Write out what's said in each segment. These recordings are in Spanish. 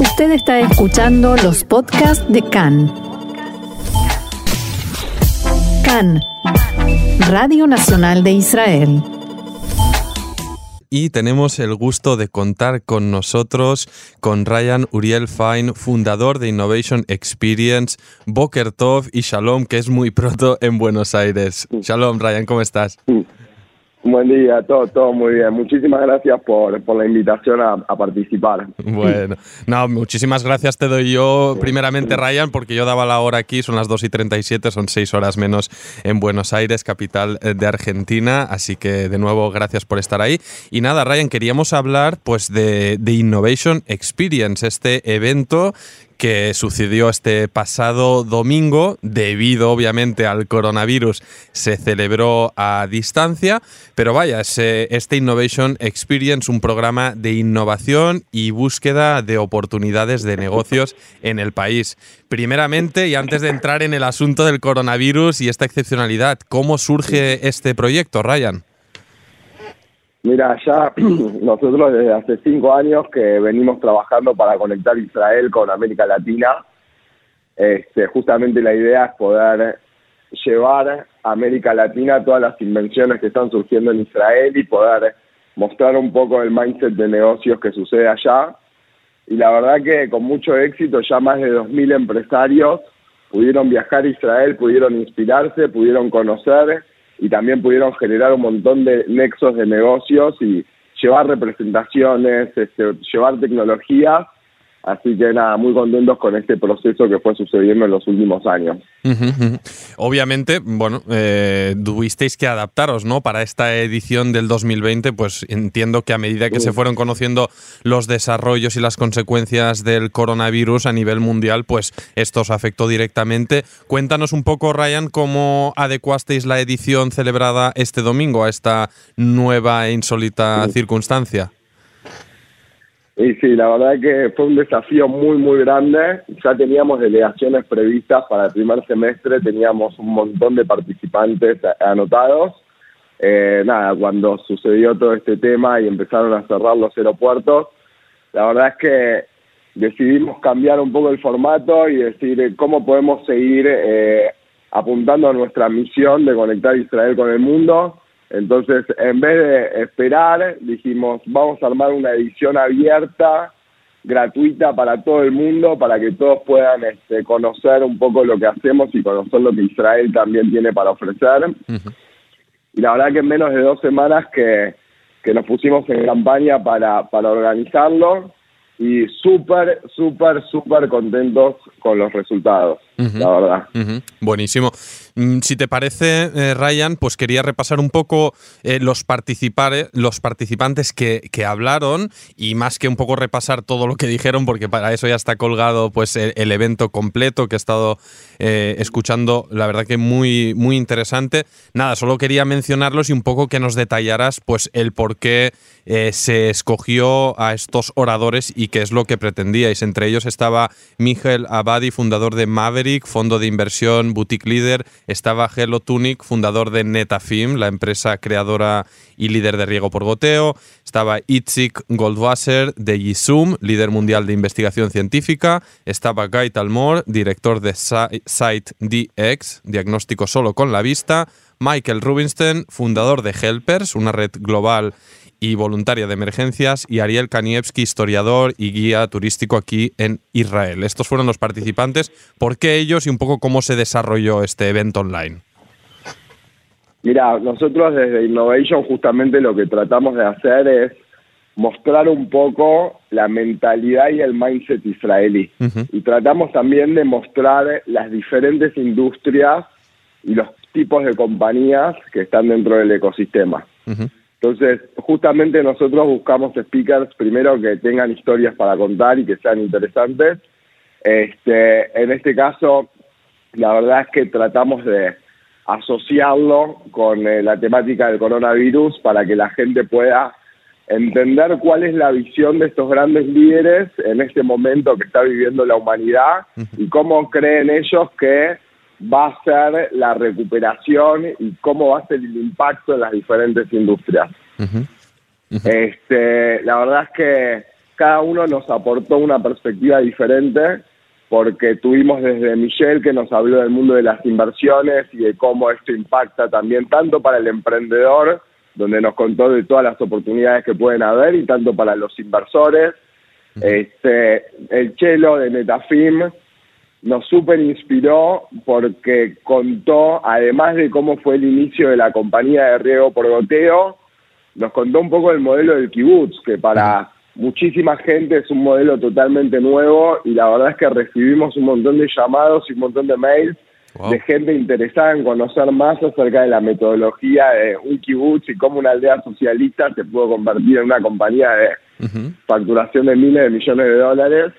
Usted está escuchando los podcasts de CAN. CAN, Radio Nacional de Israel y tenemos el gusto de contar con nosotros con Ryan Uriel Fine, fundador de Innovation Experience, Boker Tov y Shalom, que es muy pronto en Buenos Aires. Shalom, Ryan, ¿cómo estás? Buen día, todo, todo muy bien. Muchísimas gracias por, por la invitación a, participar. Bueno, no, muchísimas gracias te doy yo, primeramente Ryan, porque yo daba la hora aquí, son las 2 y 37, son 6 horas menos en Buenos Aires, capital eh, de Argentina, así que de nuevo gracias por estar ahí. Y nada, Ryan, queríamos hablar pues de, de Innovation Experience, este evento que sucedió este pasado domingo, debido obviamente al coronavirus, se celebró a distancia, pero vaya, este Innovation Experience, un programa de innovación y búsqueda de oportunidades de negocios en el país. Primeramente, y antes de entrar en el asunto del coronavirus y esta excepcionalidad, ¿cómo surge este proyecto, Ryan? Mira, ya nosotros desde hace cinco años que venimos trabajando para conectar Israel con América Latina. Este, justamente la idea es poder llevar a América Latina todas las invenciones que están surgiendo en Israel y poder mostrar un poco el mindset de negocios que sucede allá. Y la verdad que con mucho éxito ya más de 2.000 empresarios pudieron viajar a Israel, pudieron inspirarse, pudieron conocer y también pudieron generar un montón de nexos de negocios y llevar representaciones, este, llevar tecnología Así que nada, muy contentos con este proceso que fue sucediendo en los últimos años. Obviamente, bueno, eh, tuvisteis que adaptaros, ¿no? Para esta edición del 2020, pues entiendo que a medida que se fueron conociendo los desarrollos y las consecuencias del coronavirus a nivel mundial, pues esto os afectó directamente. Cuéntanos un poco, Ryan, cómo adecuasteis la edición celebrada este domingo a esta nueva e insólita circunstancia. Y sí, la verdad que fue un desafío muy, muy grande. Ya teníamos delegaciones previstas para el primer semestre, teníamos un montón de participantes anotados. Eh, nada, cuando sucedió todo este tema y empezaron a cerrar los aeropuertos, la verdad es que decidimos cambiar un poco el formato y decir cómo podemos seguir eh, apuntando a nuestra misión de conectar Israel con el mundo entonces, en vez de esperar, dijimos, vamos a armar una edición abierta, gratuita para todo el mundo, para que todos puedan este, conocer un poco lo que hacemos y conocer lo que Israel también tiene para ofrecer. Y la verdad que en menos de dos semanas que, que nos pusimos en campaña para, para organizarlo, y súper, súper, súper contentos con los resultados, la verdad. Buenísimo. Mm, si te parece, eh, Ryan, pues quería repasar un poco eh, los, los participantes que, que, hablaron y más que un poco repasar todo lo que dijeron, porque para eso ya está colgado pues el, evento completo que he estado eh, escuchando, la verdad que muy, muy interesante. Nada, solo quería mencionarlos y un poco que nos detallaras pues el por qué se escogió a estos oradores y qué es lo que pretendíais. Entre ellos estaba Miguel Abadi, fundador de Maverick, fondo de inversión Boutique Leader, estaba Hello Tunic, fundador de Netafim, la empresa creadora y líder de riego por goteo. Estaba Itzik Goldwasser de Yisum, líder mundial de investigación científica. Estaba Guy Talmor, director de Site DX, diagnóstico solo con la vista. Michael Rubinstein, fundador de Helpers, una red global y voluntaria de emergencias, y Ariel Kanievski, historiador y guía turístico aquí en Israel. Estos fueron los participantes. ¿Por qué ellos y un poco cómo se desarrolló este evento online? Mira, nosotros desde Innovation justamente lo que tratamos de hacer es mostrar un poco la mentalidad y el mindset israelí. Y tratamos también de mostrar las diferentes industrias y los tipos de compañías que están dentro del ecosistema. Entonces, justamente nosotros buscamos speakers primero que tengan historias para contar y que sean interesantes. Este, en este caso, la verdad es que tratamos de asociarlo con eh, la temática del coronavirus para que la gente pueda entender cuál es la visión de estos grandes líderes en este momento que está viviendo la humanidad y cómo creen ellos que va a ser la recuperación y cómo va a ser el impacto en las diferentes industrias. Este, la verdad es que cada uno nos aportó una perspectiva diferente porque tuvimos desde Michelle que nos habló del mundo de las inversiones y de cómo esto impacta también tanto para el emprendedor, donde nos contó de todas las oportunidades que pueden haber, y tanto para los inversores. Este, el Chelo de Netafim nos super inspiró porque contó, además de cómo fue el inicio de la compañía de riego por goteo, nos contó un poco el modelo del kibutz, que para muchísima gente es un modelo totalmente nuevo y la verdad es que recibimos un montón de llamados y un montón de mails de gente interesada en conocer más acerca de la metodología de un kibutz y cómo una aldea socialista se pudo convertir en una compañía de facturación de miles de millones de dólares.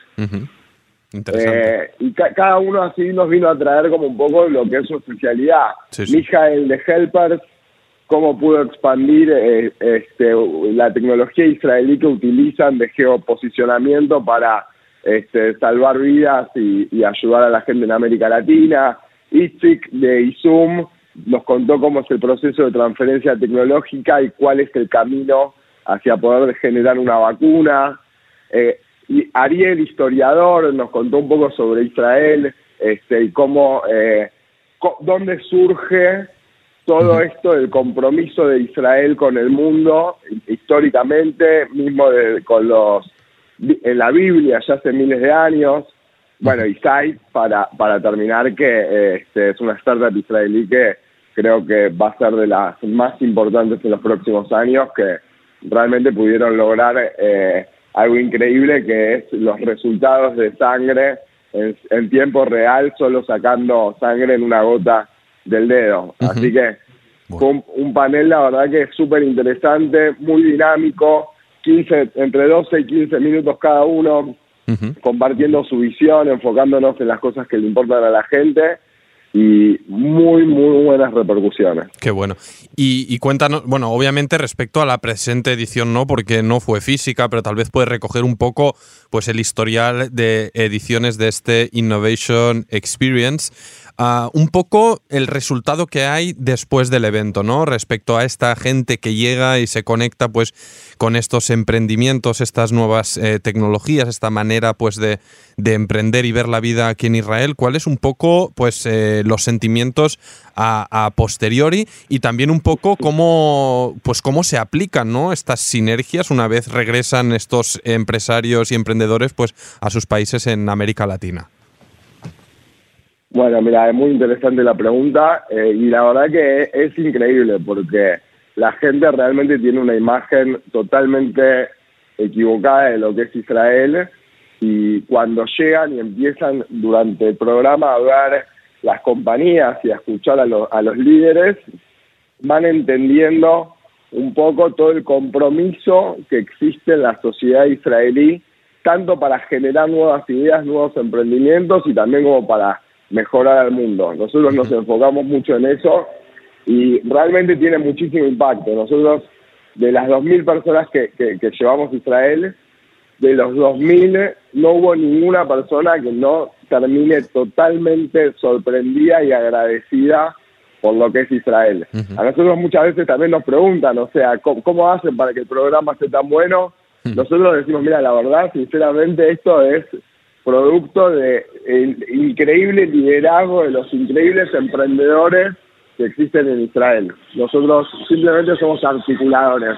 Eh, y cada uno así nos vino a traer como un poco lo que es su especialidad. Sí, el de Helpers, cómo pudo expandir eh, este, la tecnología israelí que utilizan de geoposicionamiento para este, salvar vidas y, ayudar a la gente en América Latina. Itzik de ISUM nos contó cómo es el proceso de transferencia tecnológica y cuál es el camino hacia poder generar una vacuna. Eh, y Ariel, historiador, nos contó un poco sobre Israel este, y cómo, eh, dónde surge todo esto del compromiso de Israel con el mundo, históricamente, mismo con los en la Biblia ya hace miles de años. Bueno, y para, para terminar, que este, es una startup israelí que creo que va a ser de las más importantes en los próximos años, que realmente pudieron lograr eh, algo increíble que es los resultados de sangre en, tiempo real, solo sacando sangre en una gota del dedo. Así que fue un, panel, la verdad que es súper interesante, muy dinámico, 15, entre 12 y 15 minutos cada uno, compartiendo su visión, enfocándonos en las cosas que le importan a la gente y muy, muy buenas repercusiones. Qué bueno. Y, cuéntanos, bueno, obviamente respecto a la presente edición no, porque no fue física, pero tal vez puedes recoger un poco pues el historial de ediciones de este Innovation Experience. Ah, un poco el resultado que hay después del evento, ¿no? Respecto a esta gente que llega y se conecta pues con estos emprendimientos, estas nuevas eh, tecnologías, esta manera pues de, emprender y ver la vida aquí en Israel. ¿Cuáles un poco pues eh, los sentimientos a, posteriori y también un poco cómo pues cómo se aplican, ¿no? Estas sinergias una vez regresan estos empresarios y emprendedores pues a sus países en América Latina. Bueno, mira, es muy interesante la pregunta eh, y la verdad que es, increíble porque la gente realmente tiene una imagen totalmente equivocada de lo que es Israel y cuando llegan y empiezan durante el programa a ver las compañías y a escuchar a, a los líderes, van entendiendo un poco todo el compromiso que existe en la sociedad israelí, tanto para generar nuevas ideas, nuevos emprendimientos y también como para mejorar al mundo. Nosotros nos enfocamos mucho en eso y realmente tiene muchísimo impacto. Nosotros, de las 2.000 personas que, que, llevamos a Israel, de los 2.000 no hubo ninguna persona que no termine totalmente sorprendida y agradecida por lo que es Israel. A nosotros muchas veces también nos preguntan, o sea, ¿cómo, hacen para que el programa esté tan bueno? Nosotros decimos, mira, la verdad, sinceramente, esto es producto de el increíble liderazgo de los increíbles emprendedores que existen en Israel. Nosotros simplemente somos articuladores.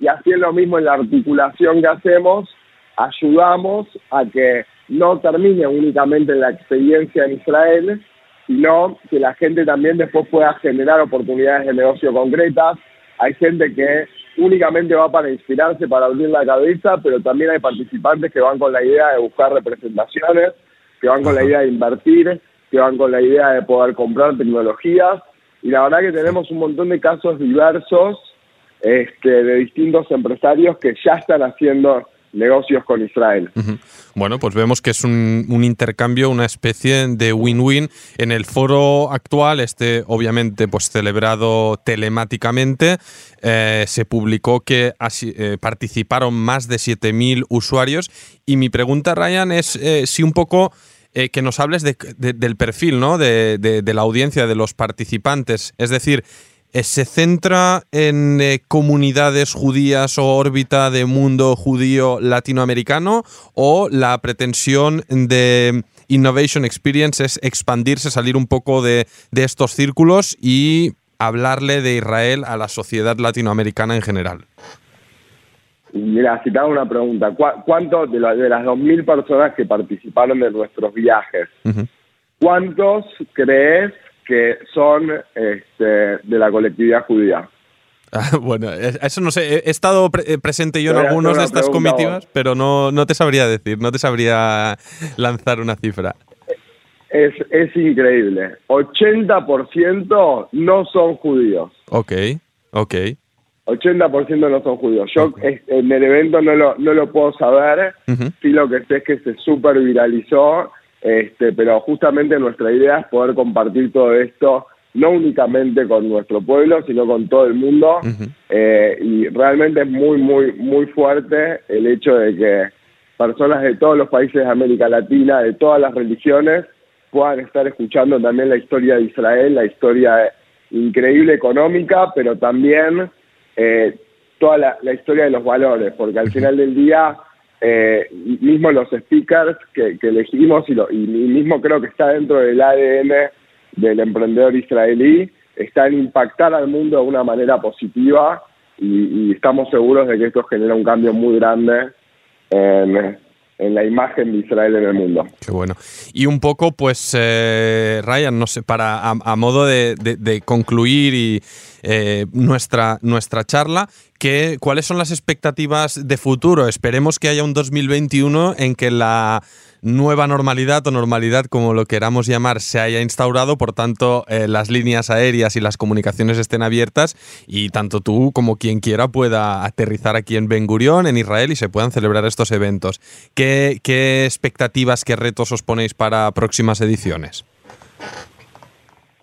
Y así es lo mismo en la articulación que hacemos, ayudamos a que no termine únicamente la experiencia en Israel, sino que la gente también después pueda generar oportunidades de negocio concretas. Hay gente que únicamente va para inspirarse, para abrir la cabeza, pero también hay participantes que van con la idea de buscar representaciones, que van con la idea de invertir, que van con la idea de poder comprar tecnologías. Y la verdad que tenemos un montón de casos diversos este, de distintos empresarios que ya están haciendo negocios con Israel. Bueno, pues vemos que es un, intercambio, una especie de win-win. En el foro actual, este obviamente pues celebrado telemáticamente, eh, se publicó que eh, participaron más de 7.000 usuarios y mi pregunta, Ryan, es eh, si un poco... que nos hables del perfil ¿no? de, de la audiencia, de los participantes. Es decir, ¿se centra en comunidades judías o órbita de mundo judío latinoamericano o la pretensión de Innovation Experience es expandirse, salir un poco de, de estos círculos y hablarle de Israel a la sociedad latinoamericana en general? Mira, si te hago una pregunta, ¿cuántos de, de las 2.000 personas que participaron de nuestros viajes, cuántos crees que son este, de la colectividad judía? bueno, eso no sé. He estado eh, presente yo en algunos de estas comitivas, pero no, no te sabría decir, no te sabría lanzar una cifra. Es, es increíble. 80% no son judíos. Ok, ok. 80% no son judíos. Yo en el evento no lo, no lo puedo saber, sí lo que sé es que se super viralizó, este, pero justamente nuestra idea es poder compartir todo esto, no únicamente con nuestro pueblo, sino con todo el mundo, eh, y realmente es muy, muy, muy fuerte el hecho de que personas de todos los países de América Latina, de todas las religiones, puedan estar escuchando también la historia de Israel, la historia increíble económica, pero también eh, toda la, historia de los valores, porque al final del día, eh, mismo los speakers que, elegimos y, lo, y mismo creo que está dentro del ADN del emprendedor israelí, está en impactar al mundo de una manera positiva y, y estamos seguros de que esto genera un cambio muy grande en, en la imagen de Israel en el mundo. Qué bueno. Y un poco, pues, eh, Ryan, no sé, para a, modo de, concluir y eh, nuestra, nuestra charla, ¿qué, ¿cuáles son las expectativas de futuro? Esperemos que haya un 2021 en que la nueva normalidad o normalidad, como lo queramos llamar, se haya instaurado, por tanto, eh, las líneas aéreas y las comunicaciones estén abiertas y tanto tú como quien quiera pueda aterrizar aquí en Ben Gurión, en Israel, y se puedan celebrar estos eventos. ¿Qué, expectativas, qué retos os ponéis para próximas ediciones?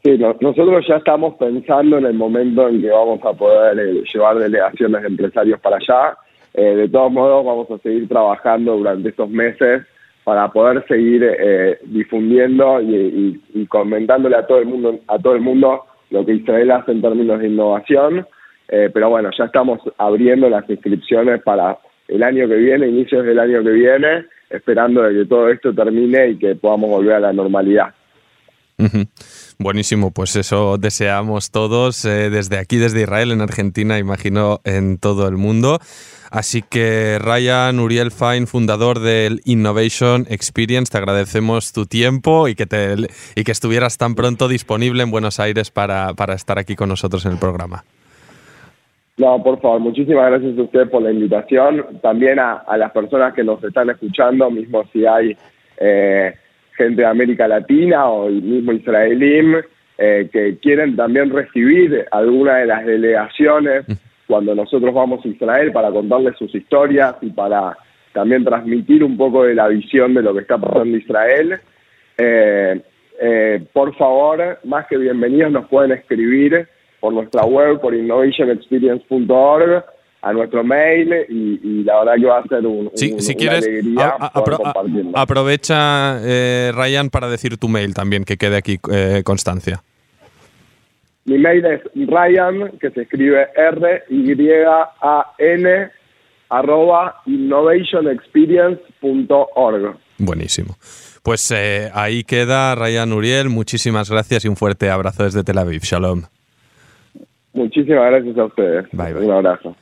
Sí, nosotros ya estamos pensando en el momento en que vamos a poder eh, llevar delegaciones de empresarios para allá. Eh, de todos modos, vamos a seguir trabajando durante estos meses para poder seguir eh, difundiendo y, comentándole a todo el mundo a todo el mundo lo que Israel hace en términos de innovación. Eh, pero bueno, ya estamos abriendo las inscripciones para el año que viene, inicios del año que viene, esperando de que todo esto termine y que podamos volver a la normalidad. Buenísimo, pues eso deseamos todos eh, desde aquí, desde Israel, en Argentina, imagino en todo el mundo. Así que Ryan Uriel Fine, fundador del Innovation Experience, te agradecemos tu tiempo y que, te, y que estuvieras tan pronto disponible en Buenos Aires para, estar aquí con nosotros en el programa. No, por favor, muchísimas gracias a usted por la invitación. También a, las personas que nos están escuchando, mismo si hay eh, gente de América Latina o el mismo israelí, eh, que quieren también recibir alguna de las delegaciones cuando nosotros vamos a Israel para contarles sus historias y para también transmitir un poco de la visión de lo que está pasando en Israel. Eh, eh, por favor, más que bienvenidos, nos pueden escribir por nuestra web, por innovationexperience.org, a nuestro mail y, la verdad que va a ser un, si quieres, aprovecha, eh, Ryan, para decir tu mail también, que quede aquí constancia. Mi mail es Ryan, que se escribe R-Y-A-N, arroba innovationexperience.org. Buenísimo. Pues eh, ahí queda Ryan Uriel. Muchísimas gracias y un fuerte abrazo desde Tel Aviv. Shalom. Muchísimas gracias a ustedes. Bye, Un abrazo.